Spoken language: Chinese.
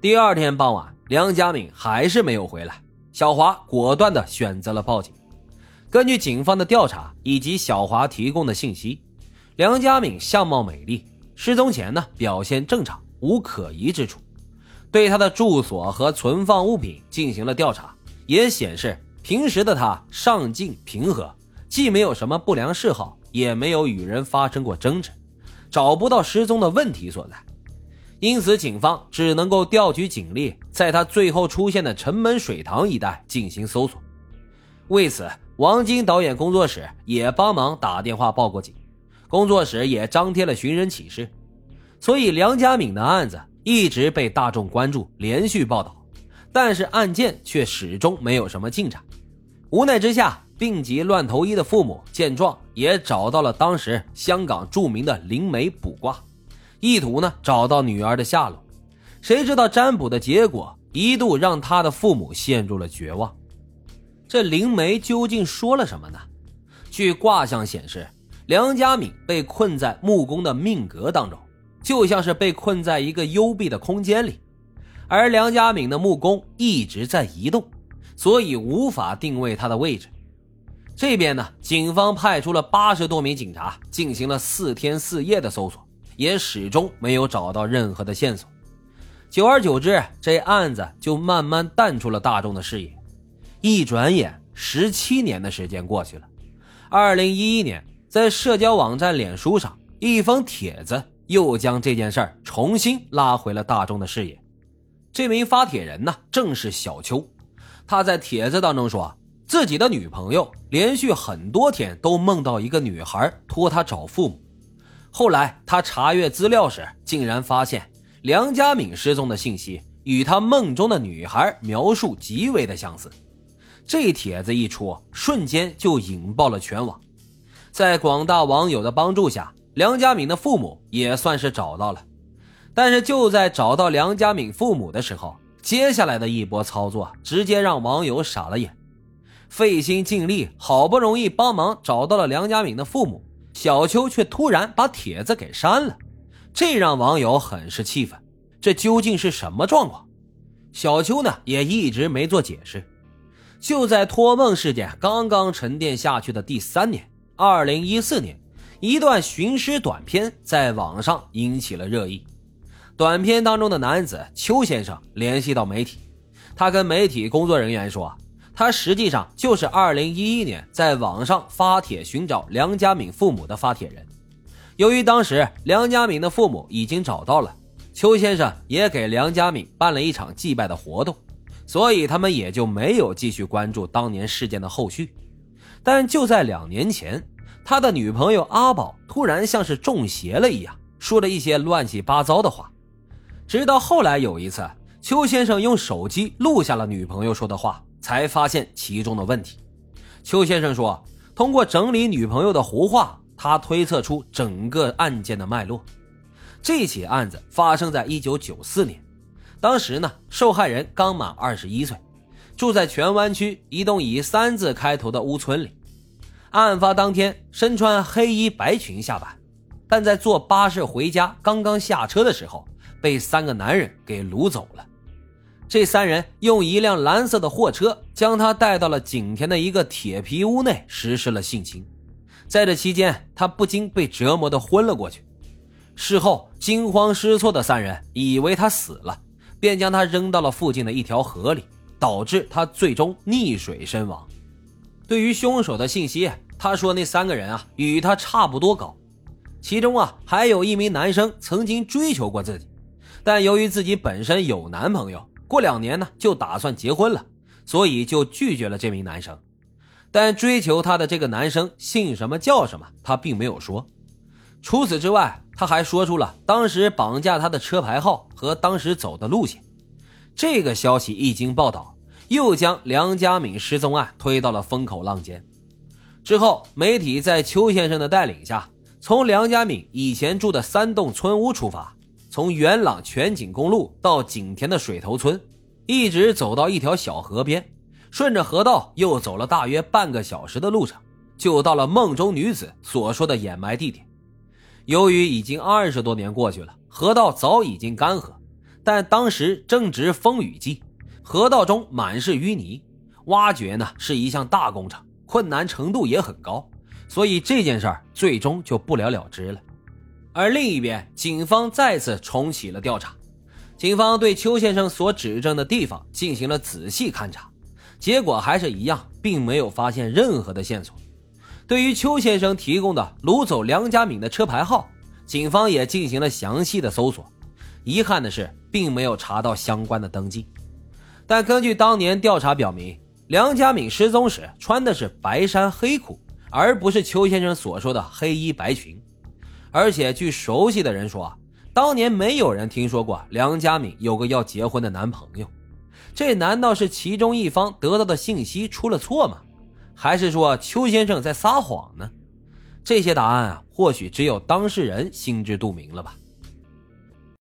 第二天傍晚，梁家敏还是没有回来，小华果断的选择了报警。根据警方的调查以及小华提供的信息，梁家敏相貌美丽，失踪前呢表现正常，无可疑之处。对他的住所和存放物品进行了调查，也显示平时的他上进平和，既没有什么不良嗜好，也没有与人发生过争执，找不到失踪的问题所在。因此，警方只能够调取警力，在他最后出现的城门水塘一带进行搜索。为此，王晶导演工作室也帮忙打电话报过警，工作室也张贴了寻人启事。所以，梁家敏的案子一直被大众关注，连续报道，但是案件却始终没有什么进展。无奈之下，病急乱投医的父母见状，也找到了当时香港著名的灵媒卜卦。意图呢找到女儿的下落，谁知道占卜的结果一度让他的父母陷入了绝望。这灵媒究竟说了什么呢？据卦象显示，梁家敏被困在木工的命格当中，就像是被困在一个幽闭的空间里，而梁家敏的木工一直在移动，所以无法定位他的位置。这边呢，警方派出了八十多名警察，进行了四天四夜的搜索。也始终没有找到任何的线索，久而久之，这案子就慢慢淡出了大众的视野。一转眼，十七年的时间过去了。二零一一年，在社交网站脸书上，一封帖子又将这件事儿重新拉回了大众的视野。这名发帖人呢，正是小邱。他在帖子当中说，自己的女朋友连续很多天都梦到一个女孩托他找父母。后来他查阅资料时，竟然发现梁家敏失踪的信息与他梦中的女孩描述极为的相似。这帖子一出，瞬间就引爆了全网。在广大网友的帮助下，梁家敏的父母也算是找到了。但是就在找到梁家敏父母的时候，接下来的一波操作直接让网友傻了眼。费心尽力，好不容易帮忙找到了梁家敏的父母。小邱却突然把帖子给删了，这让网友很是气愤。这究竟是什么状况？小邱呢也一直没做解释。就在托梦事件刚刚沉淀下去的第三年，二零一四年，一段寻尸短片在网上引起了热议。短片当中的男子邱先生联系到媒体，他跟媒体工作人员说。他实际上就是2011年在网上发帖寻找梁家敏父母的发帖人。由于当时梁家敏的父母已经找到了，邱先生也给梁家敏办了一场祭拜的活动，所以他们也就没有继续关注当年事件的后续。但就在两年前，他的女朋友阿宝突然像是中邪了一样，说了一些乱七八糟的话。直到后来有一次，邱先生用手机录下了女朋友说的话。才发现其中的问题。邱先生说：“通过整理女朋友的胡话，他推测出整个案件的脉络。这起案子发生在一九九四年，当时呢，受害人刚满二十一岁，住在荃湾区一栋以三字开头的屋村里。案发当天，身穿黑衣白裙下班，但在坐巴士回家刚刚下车的时候，被三个男人给掳走了。”这三人用一辆蓝色的货车将他带到了景田的一个铁皮屋内实施了性侵，在这期间，他不禁被折磨的昏了过去。事后惊慌失措的三人以为他死了，便将他扔到了附近的一条河里，导致他最终溺水身亡。对于凶手的信息，他说那三个人啊与他差不多高，其中啊还有一名男生曾经追求过自己，但由于自己本身有男朋友。过两年呢，就打算结婚了，所以就拒绝了这名男生。但追求她的这个男生姓什么叫什么，她并没有说。除此之外，他还说出了当时绑架他的车牌号和当时走的路线。这个消息一经报道，又将梁家敏失踪案推到了风口浪尖。之后，媒体在邱先生的带领下，从梁家敏以前住的三栋村屋出发。从元朗全景公路到景田的水头村，一直走到一条小河边，顺着河道又走了大约半个小时的路程，就到了梦中女子所说的掩埋地点。由于已经二十多年过去了，河道早已经干涸，但当时正值风雨季，河道中满是淤泥，挖掘呢是一项大工程，困难程度也很高，所以这件事儿最终就不了了之了。而另一边，警方再次重启了调查，警方对邱先生所指证的地方进行了仔细勘查，结果还是一样，并没有发现任何的线索。对于邱先生提供的掳走梁家敏的车牌号，警方也进行了详细的搜索。遗憾的是，并没有查到相关的登记。但根据当年调查表明，梁家敏失踪时穿的是白衫黑裤，而不是邱先生所说的黑衣白裙。而且据熟悉的人说，当年没有人听说过梁家敏有个要结婚的男朋友。这难道是其中一方得到的信息出了错吗？还是说邱先生在撒谎呢？这些答案啊，或许只有当事人心知肚明了吧。